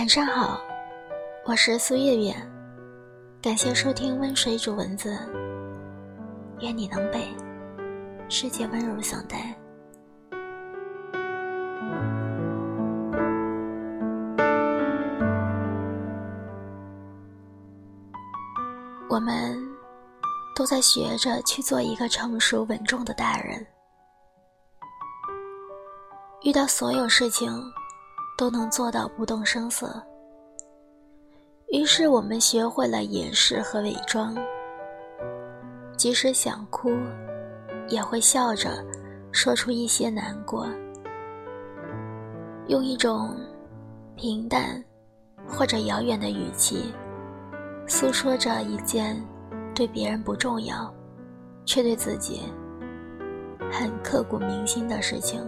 晚上好，我是苏月月，感谢收听温水煮文字，愿你能被世界温柔相待。我们都在学着去做一个成熟稳重的大人，遇到所有事情。都能做到不动声色。于是我们学会了掩饰和伪装，即使想哭，也会笑着说出一些难过，用一种平淡或者遥远的语气，诉说着一件对别人不重要，却对自己很刻骨铭心的事情。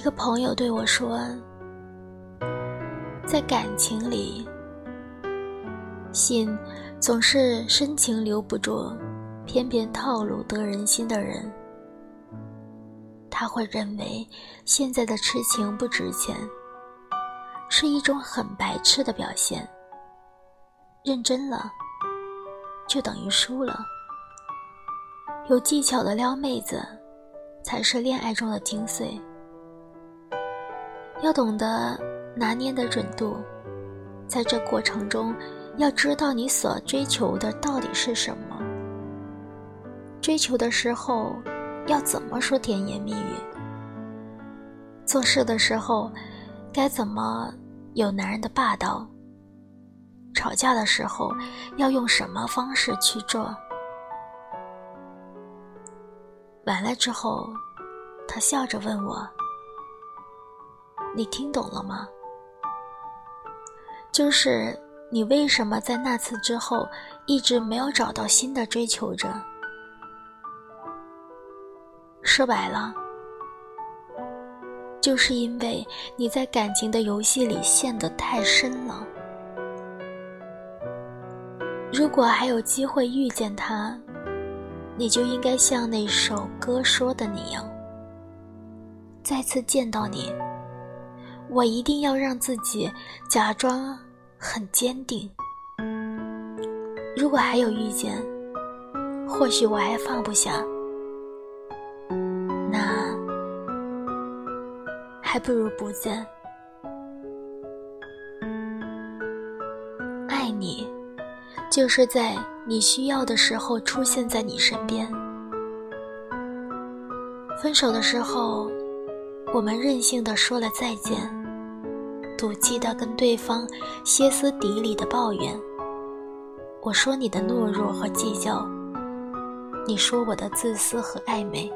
一个朋友对我说：“在感情里，信总是深情留不住，偏偏套路得人心的人。他会认为现在的痴情不值钱，是一种很白痴的表现。认真了，就等于输了。有技巧的撩妹子，才是恋爱中的精髓。”要懂得拿捏的准度，在这过程中，要知道你所追求的到底是什么。追求的时候，要怎么说甜言蜜语？做事的时候，该怎么有男人的霸道？吵架的时候，要用什么方式去做？完了之后，他笑着问我。你听懂了吗？就是你为什么在那次之后一直没有找到新的追求者？说白了，就是因为你在感情的游戏里陷得太深了。如果还有机会遇见他，你就应该像那首歌说的那样，再次见到你。我一定要让自己假装很坚定。如果还有遇见，或许我还放不下，那还不如不见。爱你，就是在你需要的时候出现在你身边。分手的时候，我们任性的说了再见。赌气的跟对方歇斯底里的抱怨，我说你的懦弱和计较，你说我的自私和暧昧。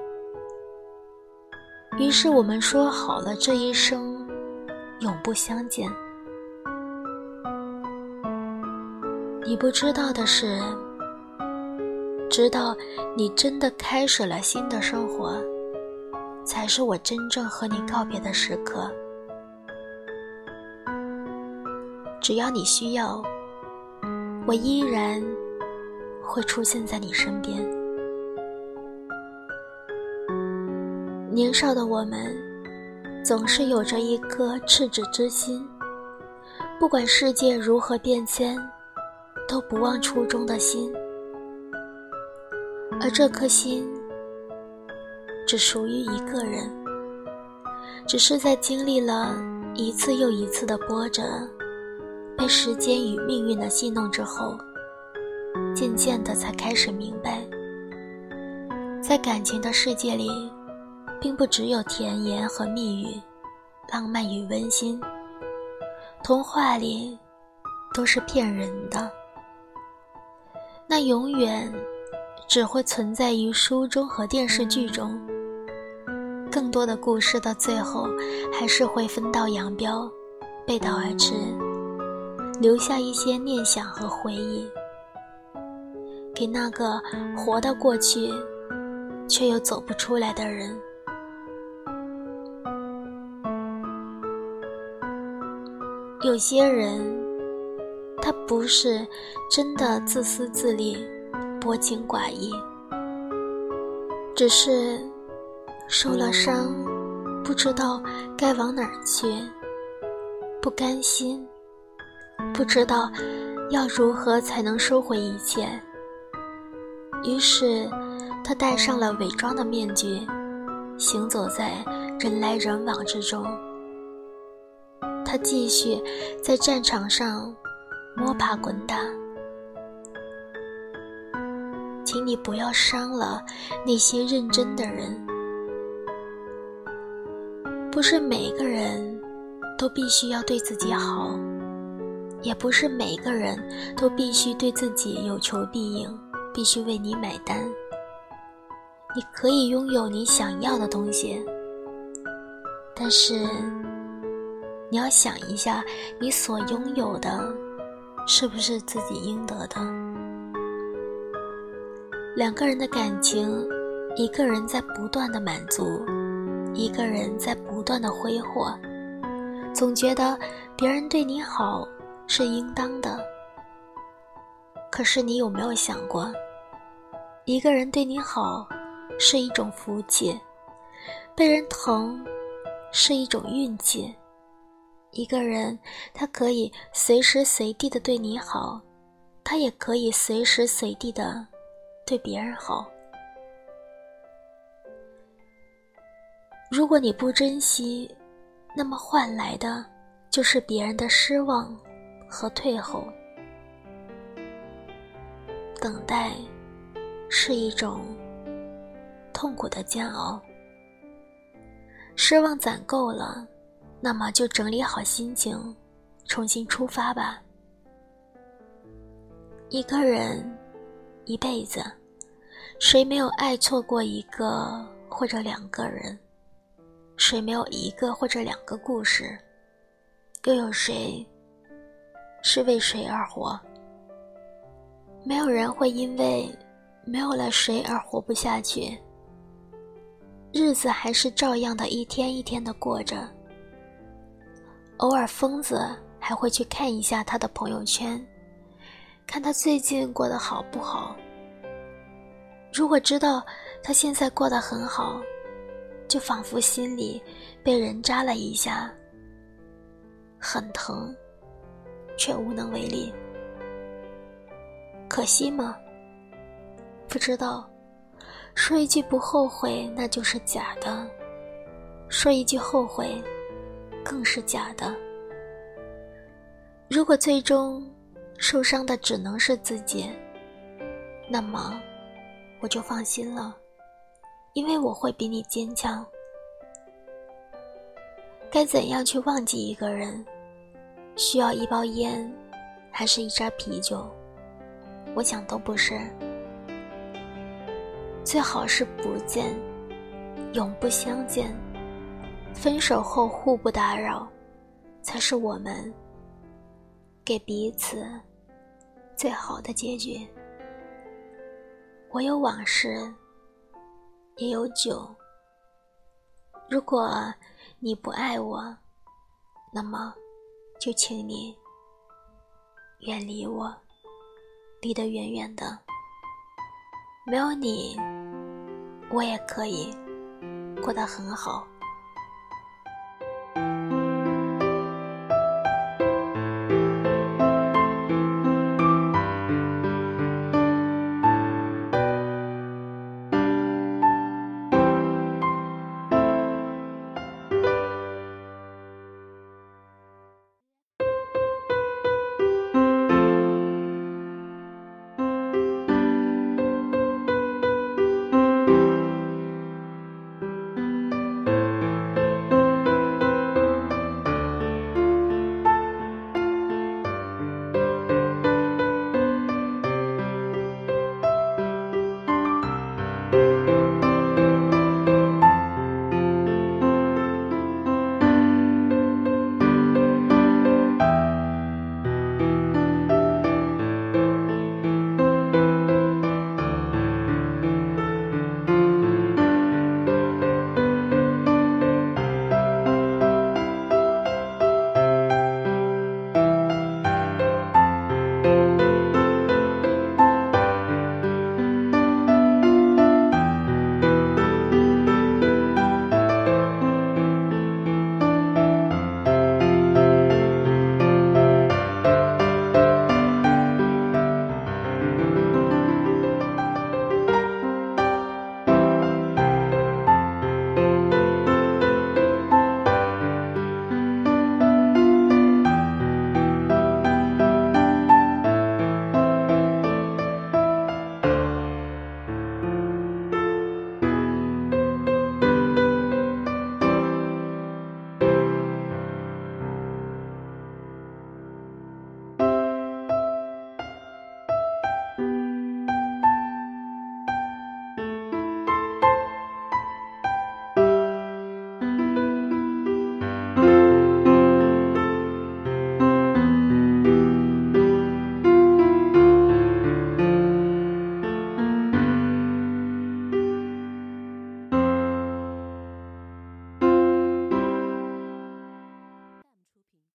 于是我们说好了这一生永不相见。你不知道的是，直到你真的开始了新的生活，才是我真正和你告别的时刻。只要你需要，我依然会出现在你身边。年少的我们，总是有着一颗赤子之心，不管世界如何变迁，都不忘初衷的心。而这颗心，只属于一个人，只是在经历了一次又一次的波折。被时间与命运的戏弄之后，渐渐的才开始明白，在感情的世界里，并不只有甜言和蜜语、浪漫与温馨，童话里都是骗人的，那永远只会存在于书中和电视剧中。更多的故事到最后还是会分道扬镳，背道而驰。留下一些念想和回忆，给那个活到过去却又走不出来的人。有些人，他不是真的自私自利、薄情寡义，只是受了伤，不知道该往哪儿去，不甘心，不知道要如何才能收回一切。于是，他戴上了伪装的面具，行走在人来人往之中。他继续在战场上摸爬滚打。请你不要伤了那些认真的人。不是每个人都必须要对自己好，也不是每个人都必须对自己有求必应，必须为你买单。你可以拥有你想要的东西，但是你要想一下，你所拥有的是不是自己应得的？两个人的感情，一个人在不断的满足，一个人在不断的挥霍，总觉得别人对你好是应当的。可是你有没有想过，一个人对你好是一种福气，被人疼是一种运气。一个人他可以随时随地的对你好，他也可以随时随地的。对别人好，如果你不珍惜，那么换来的就是别人的失望和退后。等待是一种痛苦的煎熬。失望攒够了，那么就整理好心情，重新出发吧。一个人。一辈子，谁没有爱错过一个或者两个人？谁没有一个或者两个故事？又有谁是为谁而活？没有人会因为没有了谁而活不下去。日子还是照样的一天一天的过着。偶尔，疯子还会去看一下他的朋友圈。看他最近过得好不好。如果知道他现在过得很好，就仿佛心里被人扎了一下，很疼，却无能为力。可惜吗？不知道。说一句不后悔，那就是假的；说一句后悔，更是假的。如果最终……受伤的只能是自己，那么我就放心了，因为我会比你坚强。该怎样去忘记一个人？需要一包烟，还是一扎啤酒？我想都不是。最好是不见，永不相见。分手后互不打扰，才是我们。给彼此最好的结局。我有往事，也有酒。如果你不爱我，那么就请你远离我，离得远远的。没有你，我也可以过得很好。